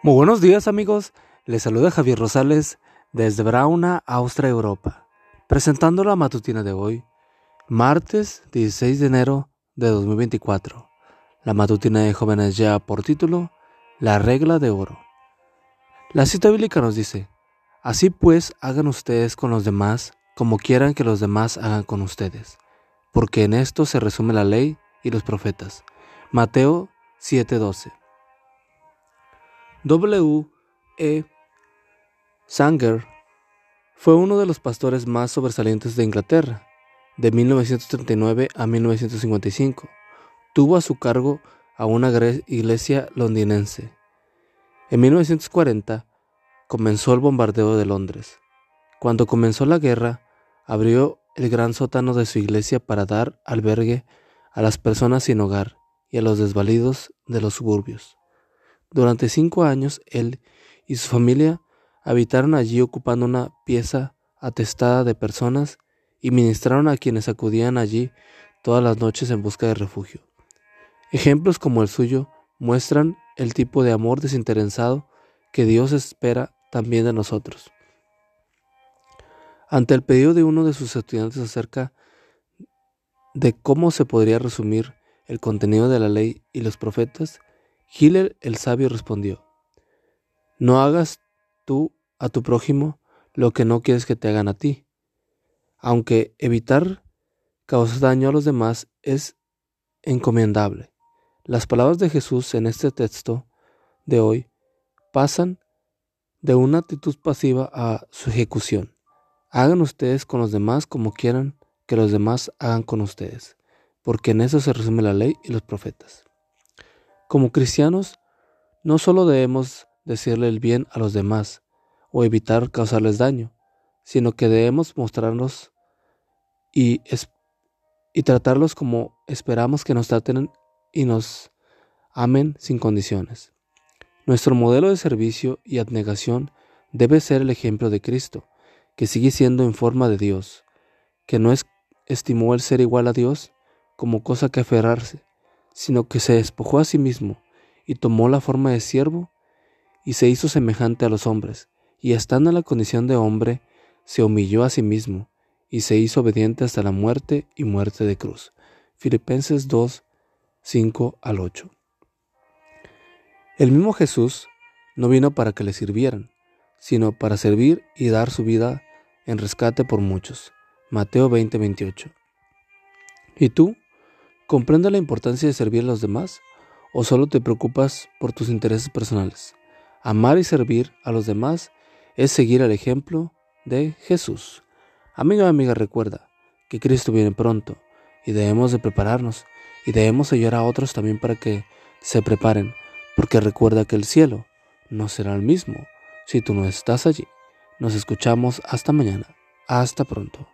Muy buenos días amigos, les saluda Javier Rosales desde Brauna, Austria, Europa, presentando la matutina de hoy, martes 16 de enero de 2024. La matutina de jóvenes ya por título, La regla de oro. La cita bíblica nos dice, Así pues hagan ustedes con los demás como quieran que los demás hagan con ustedes, porque en esto se resume la ley y los profetas. Mateo 7:12 W. E. Sanger fue uno de los pastores más sobresalientes de Inglaterra, de 1939 a 1955. Tuvo a su cargo a una iglesia londinense. En 1940 comenzó el bombardeo de Londres. Cuando comenzó la guerra, abrió el gran sótano de su iglesia para dar albergue a las personas sin hogar y a los desvalidos de los suburbios. Durante cinco años él y su familia habitaron allí ocupando una pieza atestada de personas y ministraron a quienes acudían allí todas las noches en busca de refugio. Ejemplos como el suyo muestran el tipo de amor desinteresado que Dios espera también de nosotros. Ante el pedido de uno de sus estudiantes acerca de cómo se podría resumir el contenido de la ley y los profetas, Hiller el sabio respondió, No hagas tú a tu prójimo lo que no quieres que te hagan a ti. Aunque evitar causar daño a los demás es encomendable. Las palabras de Jesús en este texto de hoy pasan de una actitud pasiva a su ejecución. Hagan ustedes con los demás como quieran que los demás hagan con ustedes, porque en eso se resume la ley y los profetas. Como cristianos, no solo debemos decirle el bien a los demás o evitar causarles daño, sino que debemos mostrarnos y, y tratarlos como esperamos que nos traten y nos amen sin condiciones. Nuestro modelo de servicio y abnegación debe ser el ejemplo de Cristo, que sigue siendo en forma de Dios, que no es, estimó el ser igual a Dios como cosa que aferrarse, sino que se despojó a sí mismo y tomó la forma de siervo y se hizo semejante a los hombres, y estando en la condición de hombre, se humilló a sí mismo y se hizo obediente hasta la muerte y muerte de cruz. Filipenses 2, 5 al 8. El mismo Jesús no vino para que le sirvieran, sino para servir y dar su vida en rescate por muchos. Mateo 20, 28. ¿Y tú? ¿Comprende la importancia de servir a los demás o solo te preocupas por tus intereses personales? Amar y servir a los demás es seguir el ejemplo de Jesús. Amigo y amiga, recuerda que Cristo viene pronto y debemos de prepararnos y debemos ayudar a otros también para que se preparen, porque recuerda que el cielo no será el mismo si tú no estás allí. Nos escuchamos hasta mañana. Hasta pronto.